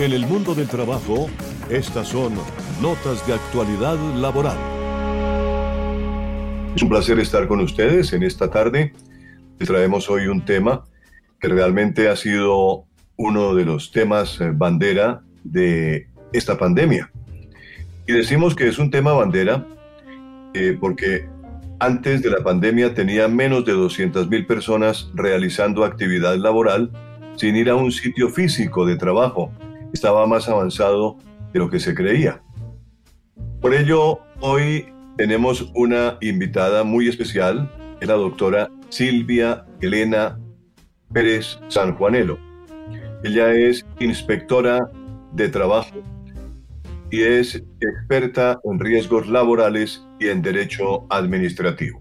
En el mundo del trabajo, estas son notas de actualidad laboral. Es un placer estar con ustedes en esta tarde. Les traemos hoy un tema que realmente ha sido uno de los temas eh, bandera de esta pandemia. Y decimos que es un tema bandera eh, porque antes de la pandemia tenía menos de 200.000 personas realizando actividad laboral sin ir a un sitio físico de trabajo. Estaba más avanzado de lo que se creía. Por ello, hoy tenemos una invitada muy especial, es la doctora Silvia Elena Pérez Sanjuanelo. Ella es inspectora de trabajo y es experta en riesgos laborales y en derecho administrativo.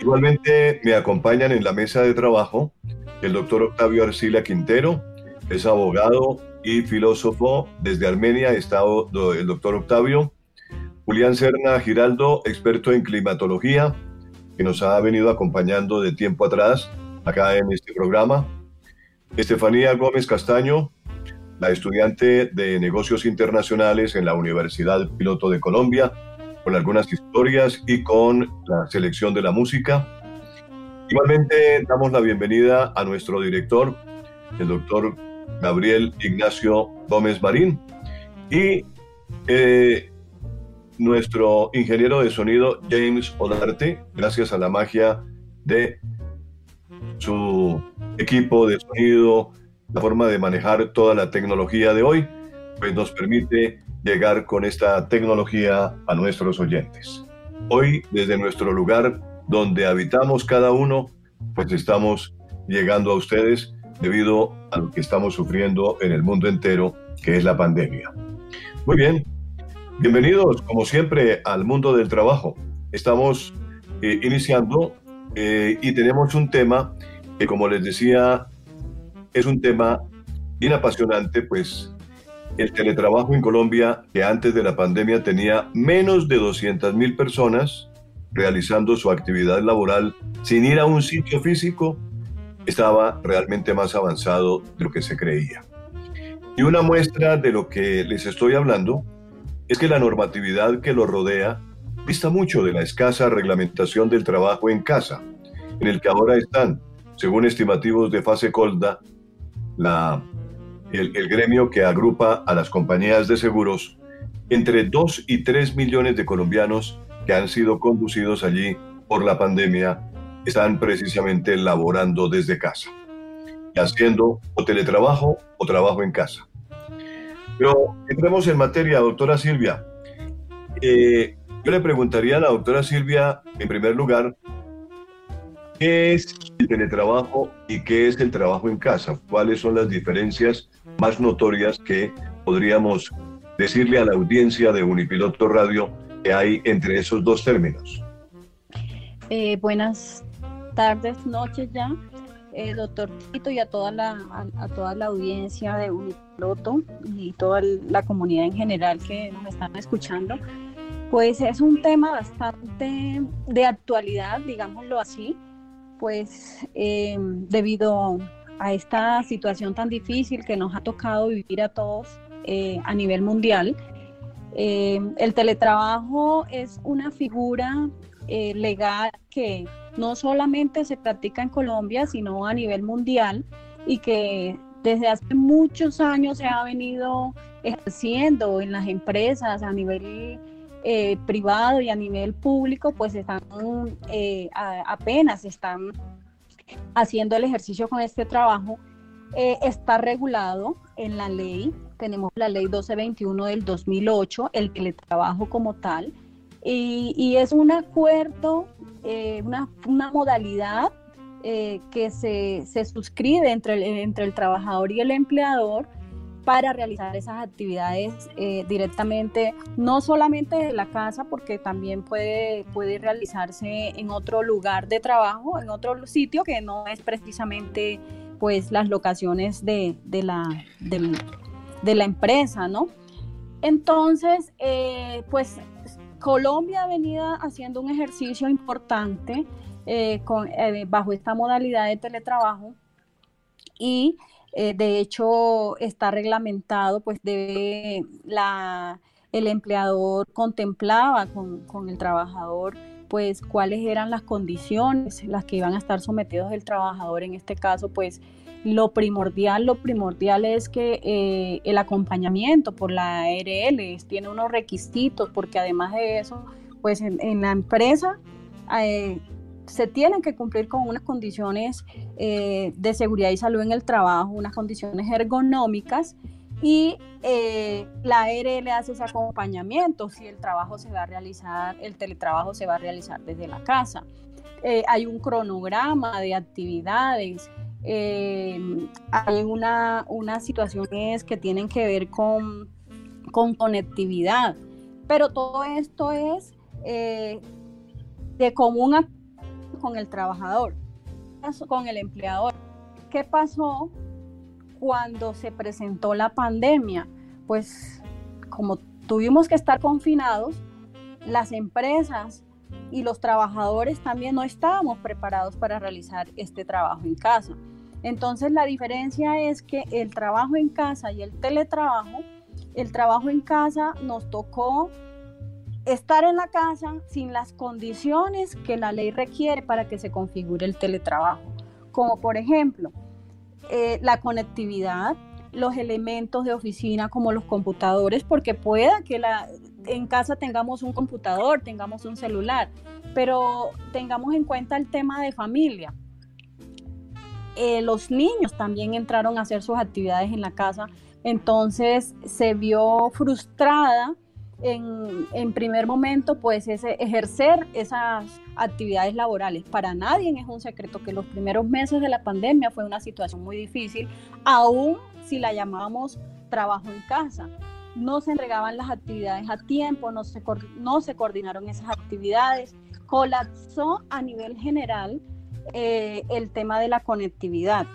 Igualmente me acompañan en la mesa de trabajo el doctor Octavio Arcila Quintero, es abogado y filósofo desde Armenia, está el doctor Octavio. Julián Serna Giraldo, experto en climatología, que nos ha venido acompañando de tiempo atrás acá en este programa. Estefanía Gómez Castaño, la estudiante de negocios internacionales en la Universidad Piloto de Colombia, con algunas historias y con la selección de la música. Igualmente damos la bienvenida a nuestro director, el doctor Gabriel Ignacio Gómez Marín, y eh, nuestro ingeniero de sonido, James Olarte, gracias a la magia de su equipo de sonido, la forma de manejar toda la tecnología de hoy, pues nos permite llegar con esta tecnología a nuestros oyentes. Hoy, desde nuestro lugar donde habitamos cada uno, pues estamos llegando a ustedes debido a lo que estamos sufriendo en el mundo entero, que es la pandemia. Muy bien, bienvenidos como siempre al mundo del trabajo. Estamos eh, iniciando eh, y tenemos un tema que como les decía es un tema bien apasionante, pues el teletrabajo en Colombia, que antes de la pandemia tenía menos de 200 mil personas realizando su actividad laboral sin ir a un sitio físico, estaba realmente más avanzado de lo que se creía. Y una muestra de lo que les estoy hablando es que la normatividad que lo rodea dista mucho de la escasa reglamentación del trabajo en casa, en el que ahora están, según estimativos de Fase Colda, el gremio que agrupa a las compañías de seguros, entre 2 y 3 millones de colombianos que han sido conducidos allí por la pandemia están precisamente laborando desde casa haciendo o teletrabajo o trabajo en casa. Pero entremos en materia, doctora Silvia. Eh, yo le preguntaría a la doctora Silvia, en primer lugar, ¿qué es el teletrabajo y qué es el trabajo en casa? ¿Cuáles son las diferencias más notorias que podríamos decirle a la audiencia de Unipiloto Radio que hay entre esos dos términos? Eh, buenas tardes, noches ya, eh, doctor Tito, y a toda, la, a, toda la audiencia de Unipiloto y toda la comunidad en general que nos están escuchando. Pues es un tema bastante de actualidad, digámoslo así, pues eh, debido a esta situación tan difícil que nos ha tocado vivir a todos eh, a nivel mundial. el teletrabajo es una figura legal que no solamente se practica en Colombia, sino a nivel mundial y que desde hace muchos años se ha venido ejerciendo en las empresas a nivel eh, privado y a nivel público, pues están eh, apenas están haciendo el ejercicio con este trabajo. Eh, está regulado en la ley, tenemos la ley 1221 del 2008, el teletrabajo como tal, y, es un acuerdo, eh, una, modalidad eh, que se, suscribe entre el, entre el trabajador y el empleador para realizar esas actividades eh, directamente, no solamente de la casa, porque también puede, puede realizarse en otro lugar de trabajo, en otro sitio que no es precisamente pues las locaciones de, la, de, la empresa, ¿no? Entonces, pues Colombia ha venido haciendo un ejercicio importante eh, eh, bajo esta modalidad de teletrabajo y Eh, de hecho, está reglamentado, pues debe el empleador contemplaba con, con el trabajador pues cuáles eran las condiciones las que iban a estar sometidos el trabajador. En este caso, pues lo primordial, lo primordial es que eh, el acompañamiento por la ARL tiene unos requisitos, porque además de eso, pues en, la empresa eh, se tienen que cumplir con unas condiciones eh, de seguridad y salud en el trabajo, unas condiciones ergonómicas y la ARL hace ese acompañamiento si el trabajo se va a realizar, el teletrabajo se va a realizar desde la casa. Hay un cronograma de actividades, eh, hay una, unas situaciones que tienen que ver con, con conectividad, pero todo esto es de común con el trabajador, con el empleador. ¿Qué pasó cuando se presentó la pandemia, pues como tuvimos que estar confinados, las empresas y los trabajadores también no estábamos preparados para realizar este trabajo en casa. Entonces la diferencia es que el trabajo en casa y el teletrabajo, el trabajo en casa nos tocó estar en la casa sin las condiciones que la ley requiere para que se configure el teletrabajo. Como por ejemplo, eh, la conectividad, los elementos de oficina como los computadores, porque pueda que la, en casa tengamos un computador, tengamos un celular, pero tengamos en cuenta el tema de familia. Eh, los niños también entraron a hacer sus actividades en la casa, entonces se vio frustrada en, primer momento, pues ese, ejercer esas actividades laborales. Para nadie es un secreto que los primeros meses de la pandemia fue una situación muy difícil, aún si la llamábamos trabajo en casa. No se entregaban las actividades a tiempo, no se coordinaron esas actividades, colapsó a nivel general eh, el tema de la conectividad.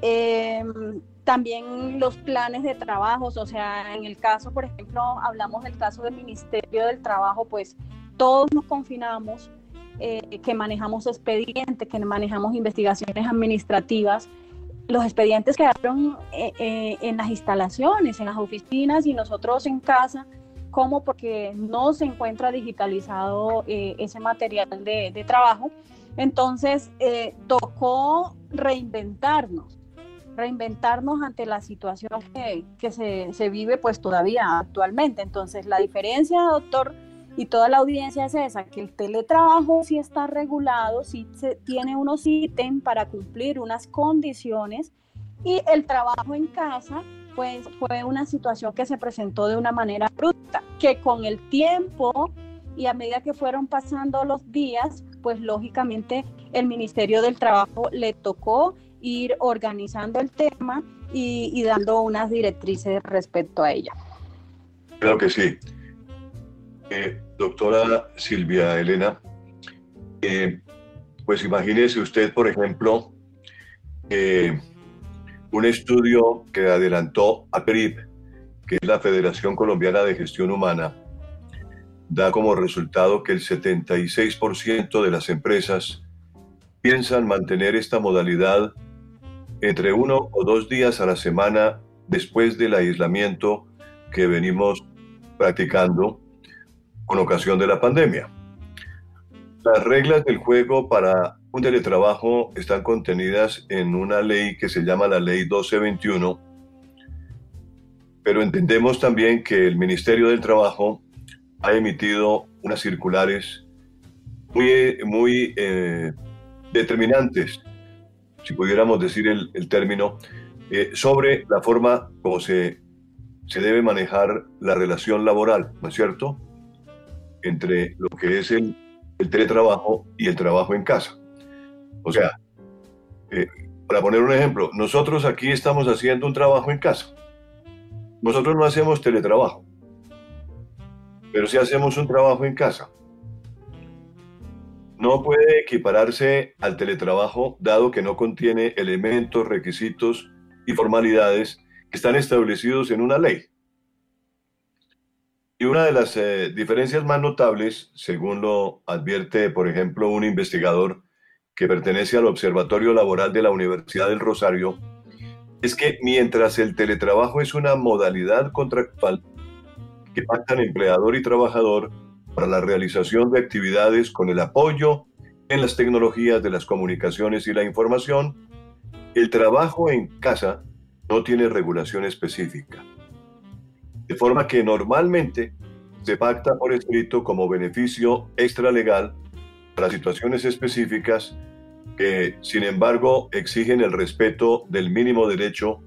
Em, también los planes de trabajos, o sea, en el caso, por ejemplo, hablamos del caso del Ministerio del Trabajo, pues todos nos confinamos, eh, que manejamos expedientes, que manejamos investigaciones administrativas. Los expedientes quedaron eh, eh, en las instalaciones, en las oficinas y nosotros en casa, como porque no se encuentra digitalizado ese material de, de trabajo. Entonces, tocó reinventarnos reinventarnos ante la situación que, se, vive pues todavía actualmente. Entonces la diferencia, doctor, y toda la audiencia es esa, que el teletrabajo sí está regulado, sí se, tiene unos ítems para cumplir unas condiciones y el trabajo en casa pues fue una situación que se presentó de una manera bruta, que con el tiempo y a medida que fueron pasando los días, pues lógicamente el Ministerio del Trabajo le tocó ir organizando el tema y, dando unas directrices respecto a ella. Creo que sí. Eh, doctora Silvia Elena, eh, pues imagínese usted, por ejemplo, un estudio que adelantó APRIP, que es la Federación Colombiana de Gestión Humana, da como resultado que el 76% de las empresas piensan mantener esta modalidad entre uno o dos días a la semana después del aislamiento que venimos practicando con ocasión de la pandemia. Las reglas del juego para un teletrabajo están contenidas en una ley que se llama la Ley 1221, pero entendemos también que el Ministerio del Trabajo ha emitido unas circulares muy, muy eh, determinantes si pudiéramos decir el, término, eh, sobre la forma como se, se debe manejar la relación laboral, ¿no es cierto?, entre lo que es el, teletrabajo y el trabajo en casa. O sea, eh, para poner un ejemplo, nosotros aquí estamos haciendo un trabajo en casa. Nosotros no hacemos teletrabajo, pero sí hacemos un trabajo en casa no puede equipararse al teletrabajo dado que no contiene elementos, requisitos y formalidades que están establecidos en una ley. Y una de las eh, diferencias más notables, según lo advierte, por ejemplo, un investigador que pertenece al Observatorio Laboral de la Universidad del Rosario, es que mientras el teletrabajo es una modalidad contractual que pactan empleador y trabajador para la realización de actividades con el apoyo en las tecnologías de las comunicaciones y la información, el trabajo en casa no tiene regulación específica. De forma que normalmente se pacta por escrito como beneficio extralegal para situaciones específicas que, sin embargo, exigen el respeto del mínimo derecho,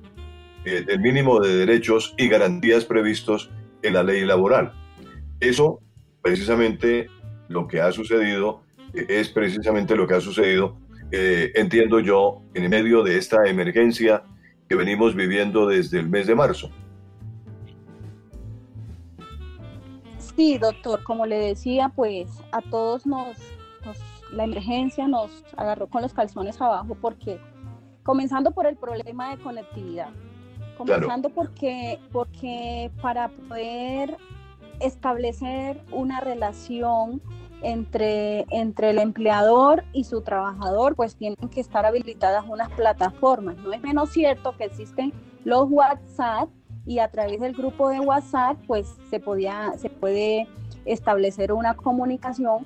eh, del mínimo de derechos y garantías previstos en la ley laboral. Eso, precisamente, lo que ha sucedido, eh, es precisamente lo que ha sucedido, eh, entiendo yo, en medio de esta emergencia que venimos viviendo desde el mes de marzo. Sí, doctor, como le decía, pues a todos nos la emergencia nos agarró con los calzones abajo porque, comenzando por el problema de conectividad, comenzando porque, porque para poder establecer una relación entre, entre el empleador y su trabajador, pues tienen que estar habilitadas unas plataformas. No es menos cierto que existen los WhatsApp y a través del grupo de WhatsApp, pues se, podía, se puede establecer una comunicación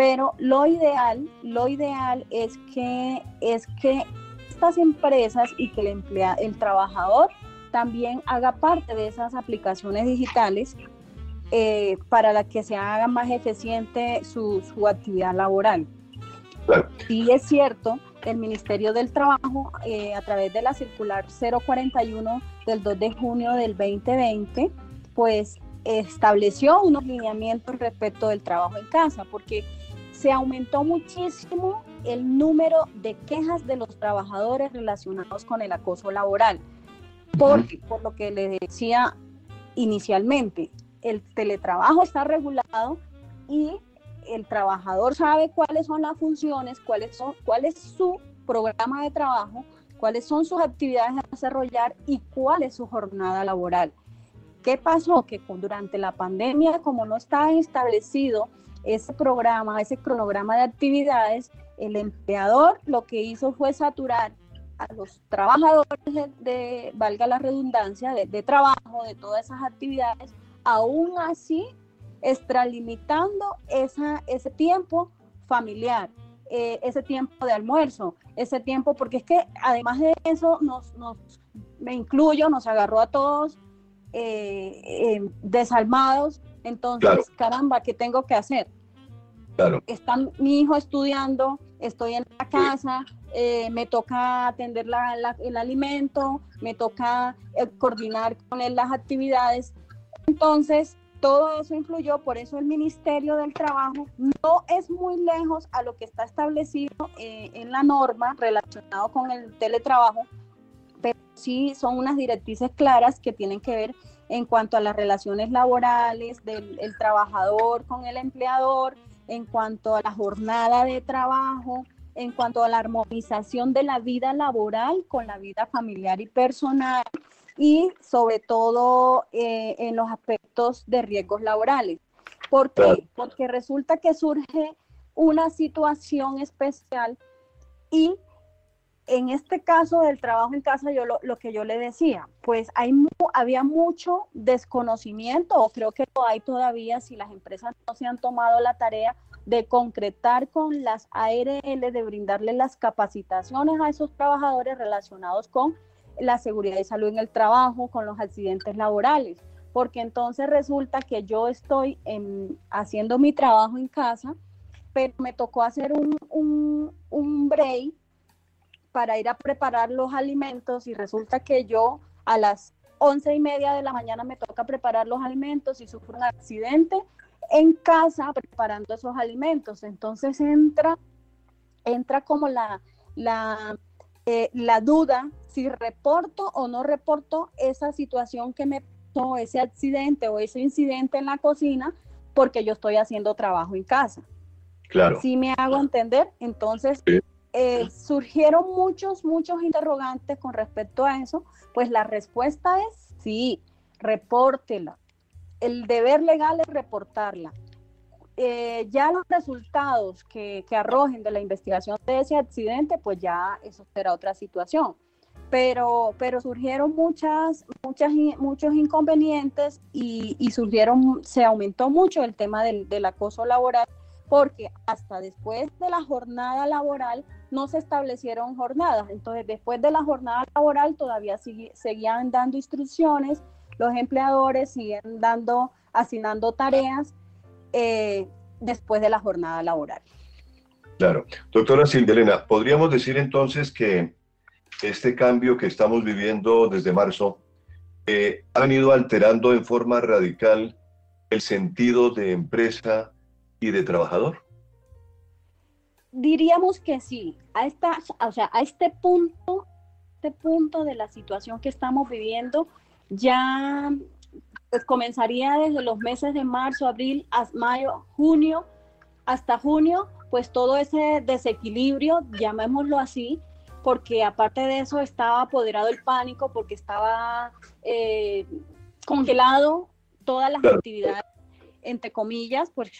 pero lo ideal, lo ideal es que, es que estas empresas y que el, el trabajador también haga parte de esas aplicaciones digitales eh, para la que se haga más eficiente su, actividad laboral. Y es cierto, el Ministerio del Trabajo, eh, a través de la circular 041 del 2 de junio del 2020, pues estableció unos lineamientos respecto del trabajo en casa, porque se aumentó muchísimo el número de quejas de los trabajadores relacionados con el acoso laboral. Por, por lo que le decía inicialmente, el teletrabajo está regulado y el trabajador sabe cuáles son las funciones, cuáles son, cuál es su programa de trabajo, cuáles son sus actividades a desarrollar y cuál es su jornada laboral. ¿Qué pasó? Que durante la pandemia, como no estaba establecido ese programa, ese cronograma de actividades, el empleador lo que hizo fue saturar a los trabajadores de, valga la redundancia, de, trabajo, de todas esas actividades, aún así extralimitando esa, ese tiempo familiar, eh, ese tiempo de almuerzo, ese tiempo, porque es que además de eso, nos, nos me incluyo, nos agarró a todos eh, eh, desalmados entonces, caramba, ¿qué tengo que hacer? Claro. Está mi hijo estudiando, estoy en la casa, eh, me toca atender el alimento, me toca eh, coordinar con él las actividades. Entonces, todo eso influyó, por eso el Ministerio del Trabajo no es muy lejos a lo que está establecido eh, en la norma relacionado con el teletrabajo, pero sí son unas directrices claras que tienen que ver en cuanto a las relaciones laborales del trabajador con el empleador, en cuanto a la jornada de trabajo, en cuanto a la armonización de la vida laboral con la vida familiar y personal y sobre todo eh, en los aspectos de riesgos laborales. ¿Por qué? Porque resulta que surge una situación especial y en este caso del trabajo en casa, yo lo, que yo le decía, pues hay había mucho desconocimiento, o creo que lo hay todavía si las empresas no se han tomado la tarea de concretar con las ARL, de brindarle las capacitaciones a esos trabajadores relacionados con la seguridad y salud en el trabajo, con los accidentes laborales, porque entonces resulta que yo estoy haciendo mi trabajo en casa, pero me tocó hacer un, un, un break para ir a preparar los alimentos y resulta que yo a las once y media de la mañana me toca preparar los alimentos y sufro un accidente en casa preparando esos alimentos. Entonces entra, entra como la, la, eh, la duda si reporto o no reporto esa situación que me pasó, ese accidente o ese incidente en la cocina, porque yo estoy haciendo trabajo en casa. Claro. Si me hago entender, entonces eh, surgieron muchos, muchos interrogantes con respecto a eso, pues la respuesta es sí, repórtela. El deber legal es reportarla. Eh, ya los resultados que, que, arrojen de la investigación de ese accidente, pues ya eso será otra situación. pero, pero surgieron muchas, muchas, muchos inconvenientes y, y surgieron, se aumentó mucho el tema del, del acoso laboral porque hasta después de la jornada laboral no se establecieron jornadas. Entonces, después de la jornada laboral todavía seguían dando instrucciones, los empleadores siguen dando, asignando tareas eh, después de la jornada laboral. Claro. Doctora Silvia Elena, ¿podríamos decir entonces que este cambio que estamos viviendo desde marzo eh, ha venido alterando en forma radical el sentido de empresa y de trabajador? Diríamos que sí. A esta, o sea, a este punto, este punto de la situación que estamos viviendo, ya pues, comenzaría desde los meses de marzo, abril, mayo, junio, hasta junio, pues todo ese desequilibrio, llamémoslo así, porque aparte de eso estaba apoderado el pánico, porque estaba eh, congelado todas las actividades, entre comillas, pues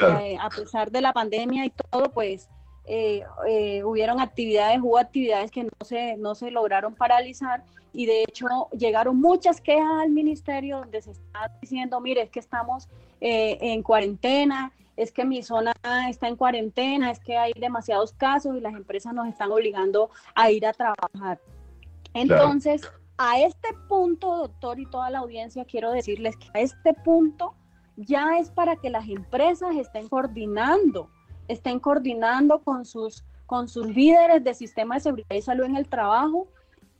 eh, a pesar de la pandemia y todo, pues eh, eh, hubieron actividades, hubo actividades que no se, no se lograron paralizar y de hecho llegaron muchas quejas al ministerio donde se está diciendo, mire, es que estamos en cuarentena, es que mi zona está en cuarentena, es que hay demasiados casos y las empresas nos están obligando a ir a trabajar. Entonces, a este punto, doctor y toda la audiencia, quiero decirles que a este punto ya es para que las empresas estén coordinando, estén coordinando con sus, con sus líderes de sistema de seguridad y salud en el trabajo,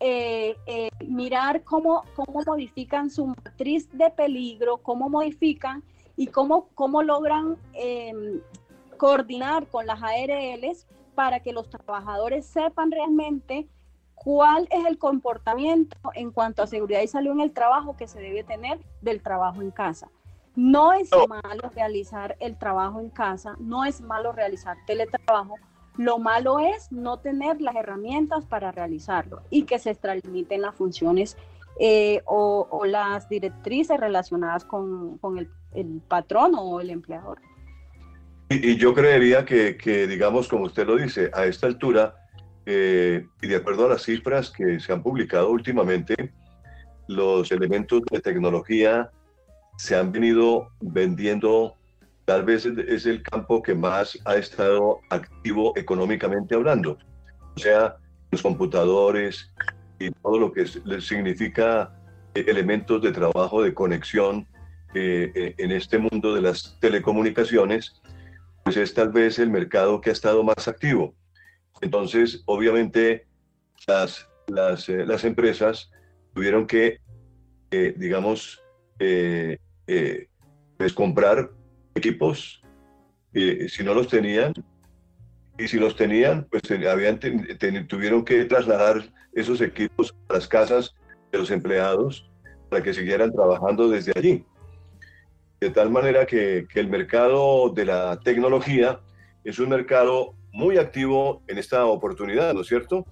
eh, eh, mirar cómo, cómo modifican su matriz de peligro, cómo modifican y cómo, cómo logran em, coordinar con las ARLs para que los trabajadores sepan realmente cuál es el comportamiento en cuanto a seguridad y salud en el trabajo que se debe tener del trabajo en casa. No es malo realizar el trabajo en casa, no es malo realizar teletrabajo. Lo malo es no tener las herramientas para realizarlo y que se extralimiten las funciones eh, o, las directrices relacionadas con, el, patrón o el empleador. Y, yo creería que, digamos, como usted lo dice, a esta altura, eh, y de acuerdo a las cifras que se han publicado últimamente, los elementos de tecnología se han venido vendiendo, tal vez es el campo que más ha estado activo económicamente hablando. O sea, los computadores y todo lo que significa eh, elementos de trabajo, de conexión eh, eh, en este mundo de las telecomunicaciones, pues es tal vez el mercado que ha estado más activo. Entonces, obviamente, las, las, empresas tuvieron que, digamos, pues comprar equipos, eh, si no los tenían, y si los tenían, pues habían, tuvieron que trasladar esos equipos a las casas de los empleados para que siguieran trabajando desde allí. De tal manera que, que el mercado de la tecnología es un mercado muy activo en esta oportunidad, ¿no es cierto?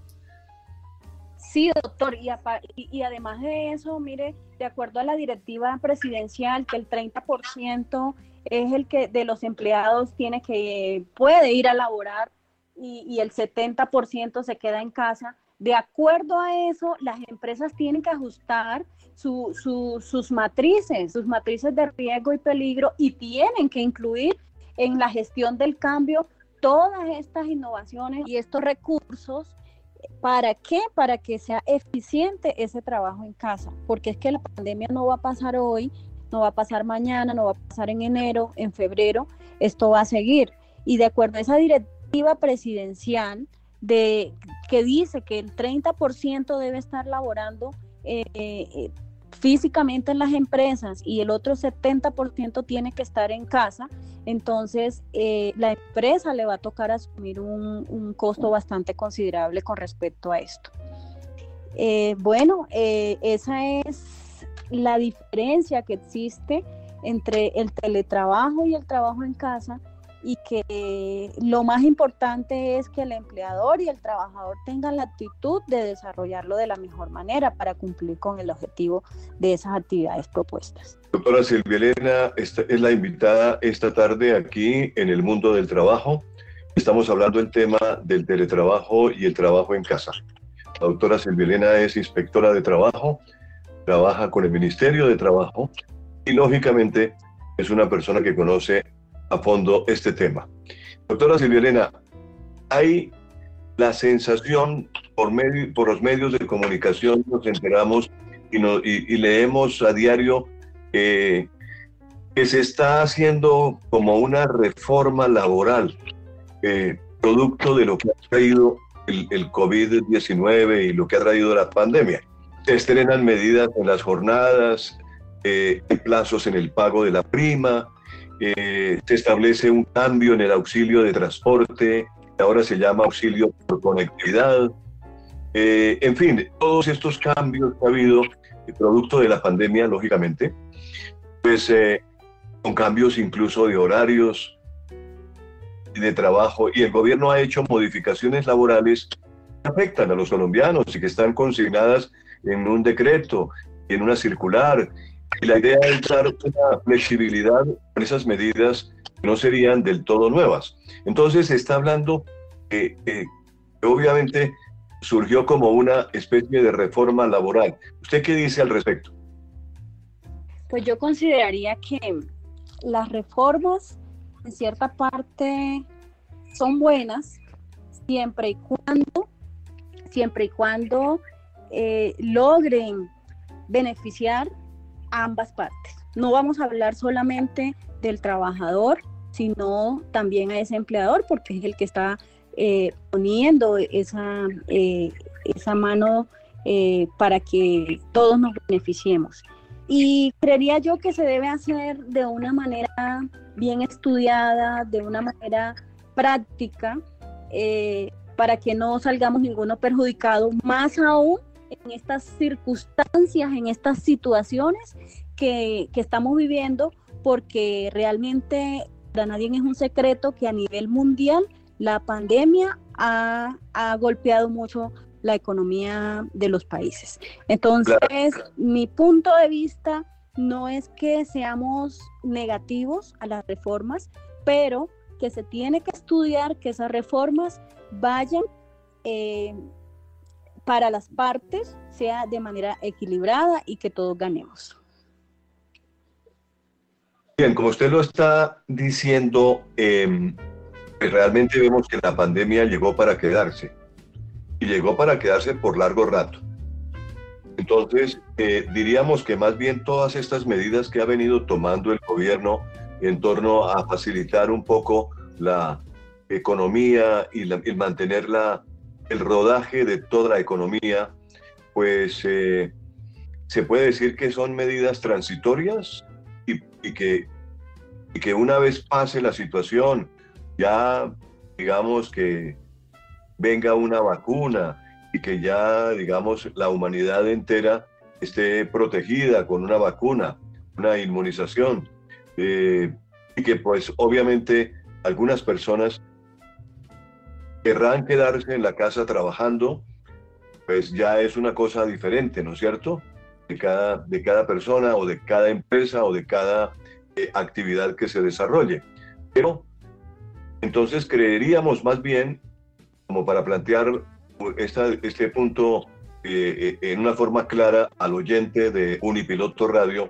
Sí, doctor, y, y, además de eso, mire, de acuerdo a la directiva presidencial, que el 30% es el que de los empleados tiene que, puede ir a laborar y, y el 70% se queda en casa. De acuerdo a eso, las empresas tienen que ajustar su, su, sus matrices, sus matrices de riesgo y peligro y tienen que incluir en la gestión del cambio todas estas innovaciones y estos recursos ¿Para qué? Para que sea eficiente ese trabajo en casa, porque es que la pandemia no va a pasar hoy, no va a pasar mañana, no va a pasar en enero, en febrero, esto va a seguir. Y de acuerdo a esa directiva presidencial de, que dice que el 30% debe estar laborando eh, eh, físicamente en las empresas y el otro 70% tiene que estar en casa, entonces eh, la empresa le va a tocar asumir un, costo bastante considerable con respecto a esto. Eh, bueno, eh, esa es la diferencia que existe entre el teletrabajo y el trabajo en casa y que lo más importante es que el empleador y el trabajador tengan la actitud de desarrollarlo de la mejor manera para cumplir con el objetivo de esas actividades propuestas. Doctora Silvia Elena, esta es la invitada esta tarde aquí en el mundo del trabajo. Estamos hablando del tema del teletrabajo y el trabajo en casa. La doctora Silvilena es inspectora de trabajo, trabaja con el Ministerio de Trabajo y lógicamente es una persona que conoce a fondo este tema. Doctora Silvilena, hay la sensación por, medio, por los medios de comunicación, nos enteramos y, y, leemos a diario eh, que se está haciendo como una reforma laboral, eh, producto de lo que ha traído el, el COVID-19 y lo que ha traído la pandemia. Se estrenan medidas en las jornadas, eh, plazos en el pago de la prima, eh, se establece un cambio en el auxilio de transporte, ahora se llama auxilio por conectividad. Eh, en fin, todos estos cambios que ha habido, producto de la pandemia, lógicamente, pues eh, con cambios incluso de horarios de trabajo, y el gobierno ha hecho modificaciones laborales que afectan a los colombianos y que están consignadas en un decreto, en una circular, y la idea es dar una flexibilidad con esas medidas no serían del todo nuevas. Entonces se está hablando que, obviamente surgió como una especie de reforma laboral. ¿Usted qué dice al respecto? Pues yo consideraría que las reformas en cierta parte son buenas siempre y cuando siempre y cuando eh, logren beneficiar ambas partes. No vamos a hablar solamente del trabajador, sino también a ese empleador, porque es el que está eh, poniendo esa, eh, esa mano eh, para que todos nos beneficiemos. Y creería yo que se debe hacer de una manera bien estudiada, de una manera práctica, para que no salgamos ninguno perjudicado, más aún en estas circunstancias, en estas situaciones que, estamos viviendo, porque realmente para nadie es un secreto que a nivel mundial la pandemia ha, golpeado mucho la economía de los países. Entonces, mi punto de vista no es que seamos negativos a las reformas, pero que se tiene que estudiar que esas reformas vayan eh, para las partes sea de manera equilibrada y que todos ganemos. Bien, como usted lo está diciendo, em, pues realmente vemos que la pandemia llegó para quedarse y llegó para quedarse por largo rato. Entonces, eh, diríamos que más bien todas estas medidas que ha venido tomando el gobierno en torno a facilitar un poco la economía y, la, y mantener la, el rodaje de toda la economía, pues eh, se puede decir que son medidas transitorias y, que, que una vez pase la situación, ya digamos que venga una vacuna y que ya digamos la humanidad entera esté protegida con una vacuna, una inmunización, eh, y que pues obviamente algunas personas querrán quedarse en la casa trabajando, pues ya es una cosa diferente, ¿no es cierto? De cada, de cada persona o de cada empresa o de cada eh, actividad que se desarrolle. Pero entonces creeríamos más bien, como para plantear esta, este punto eh, eh, en una forma clara al oyente de Unipiloto Radio,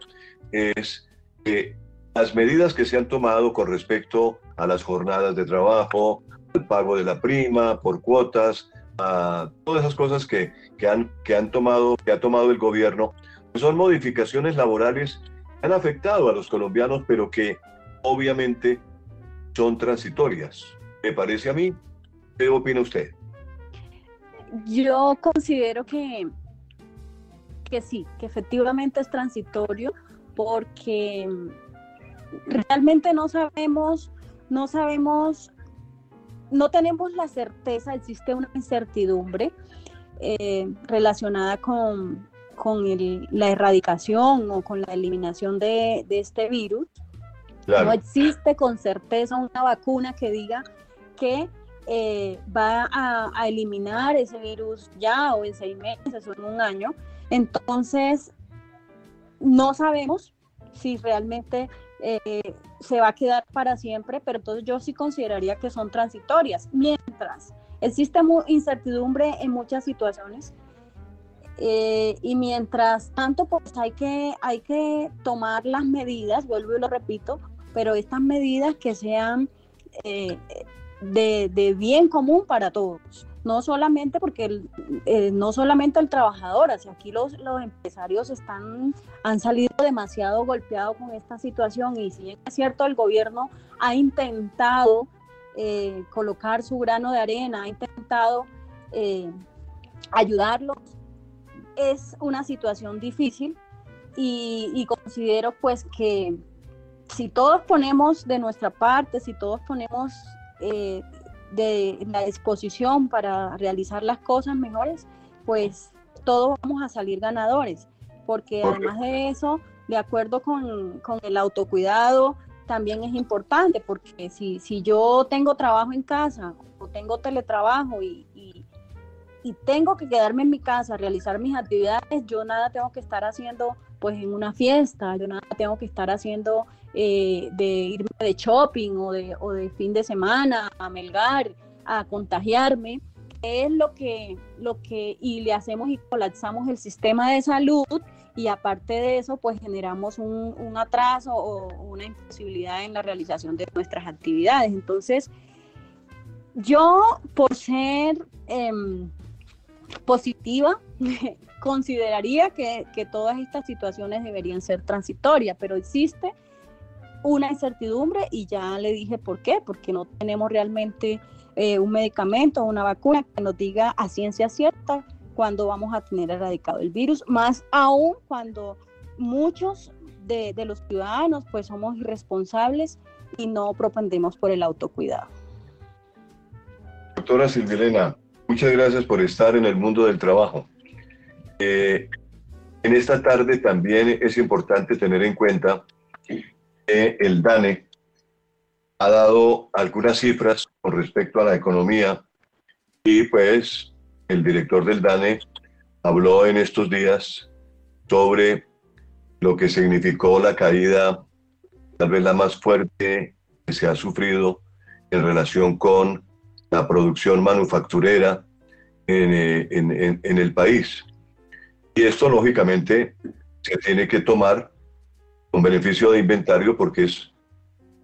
es que las medidas que se han tomado con respecto a las jornadas de trabajo, el pago de la prima, por cuotas, a todas esas cosas que, que, han, que, han tomado, que ha tomado el gobierno, pues son modificaciones laborales que han afectado a los colombianos, pero que obviamente son transitorias. Me parece a mí. ¿Qué opina usted? Yo considero que, que sí, que efectivamente es transitorio porque realmente no sabemos, no sabemos no tenemos la certeza, existe una incertidumbre eh, relacionada con, la erradicación o con la eliminación de, este virus. No existe con certeza una vacuna que diga que eh, va a, eliminar ese virus ya o en seis meses o en un año. Entonces, no sabemos si realmente eh, se va a quedar para siempre, pero entonces yo sí consideraría que son transitorias, mientras existe incertidumbre en muchas situaciones. Eh, y mientras tanto, pues hay que, hay que tomar las medidas, vuelvo y lo repito, pero estas medidas que sean eh, de, de, bien común para todos. No solamente porque eh, no solamente el trabajador, así aquí los, los empresarios están, han salido demasiado golpeados con esta situación y si es cierto el gobierno ha intentado colocar su grano de arena, ha intentado ayudarlos es una situación difícil y, considero pues que si todos ponemos de nuestra parte, si todos ponemos eh, de la disposición para realizar las cosas mejores, pues todos vamos a salir ganadores, porque además de eso, de acuerdo con, el autocuidado, también es importante, porque si, si yo tengo trabajo en casa o tengo teletrabajo y, y tengo que quedarme en mi casa, realizar mis actividades, yo nada tengo que estar haciendo pues en una fiesta, yo nada tengo que estar haciendo eh, de irme de shopping o de, o de fin de semana a melgar, a contagiarme, es lo que, lo que, y le hacemos y colapsamos el sistema de salud y aparte de eso, pues generamos un, un atraso o una imposibilidad en la realización de nuestras actividades. Entonces, yo por ser... Em, positiva, consideraría que, todas estas situaciones deberían ser transitorias, pero existe una incertidumbre y ya le dije por qué, porque no tenemos realmente eh, un medicamento o una vacuna que nos diga a ciencia cierta cuándo vamos a tener erradicado el virus, más aún cuando muchos de, de los ciudadanos pues somos irresponsables y no propendemos por el autocuidado. Doctora Silvilena, Muchas gracias por estar en el mundo del trabajo. Eh, en esta tarde también es importante tener en cuenta que el DANE ha dado algunas cifras con respecto a la economía y pues el director del DANE habló en estos días sobre lo que significó la caída, tal vez la más fuerte que se ha sufrido en relación con la producción manufacturera eh, en, en, el país. Y esto, lógicamente, se tiene que tomar con beneficio de inventario porque, es,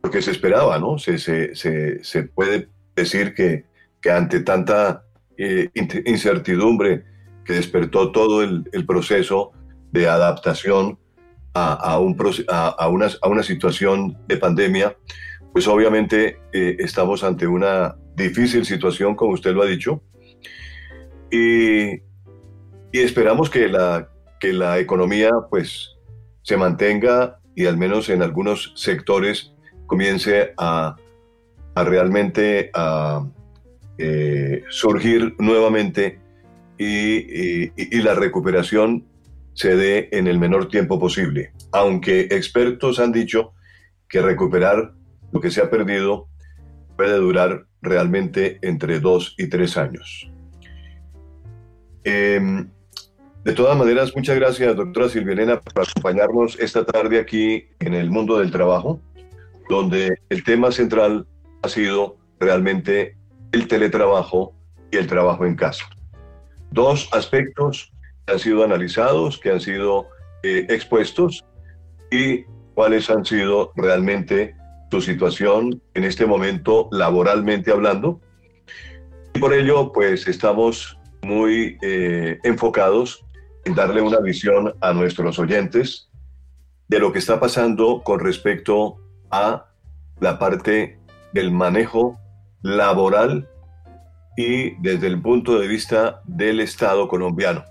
porque se esperaba, ¿no? Se, se, se, se puede decir que, que ante tanta eh, incertidumbre que despertó todo el, el proceso de adaptación a, a, un, a, a, una, a una situación de pandemia, pues obviamente eh, estamos ante una difícil situación, como usted lo ha dicho, y, esperamos que la, que la economía pues se mantenga y al menos en algunos sectores comience a, realmente a eh, surgir nuevamente y, y, la recuperación se dé en el menor tiempo posible. Aunque expertos han dicho que recuperar lo que se ha perdido puede durar realmente entre dos y tres años. Em, de todas maneras, muchas gracias, doctora Silviana, por acompañarnos esta tarde aquí en el mundo del trabajo, donde el tema central ha sido realmente el teletrabajo y el trabajo en casa. Dos aspectos que han sido analizados, que han sido eh, expuestos y cuáles han sido realmente su situación en este momento laboralmente hablando. Y por ello, pues estamos muy eh, enfocados en darle una visión a nuestros oyentes de lo que está pasando con respecto a la parte del manejo laboral y desde el punto de vista del Estado colombiano.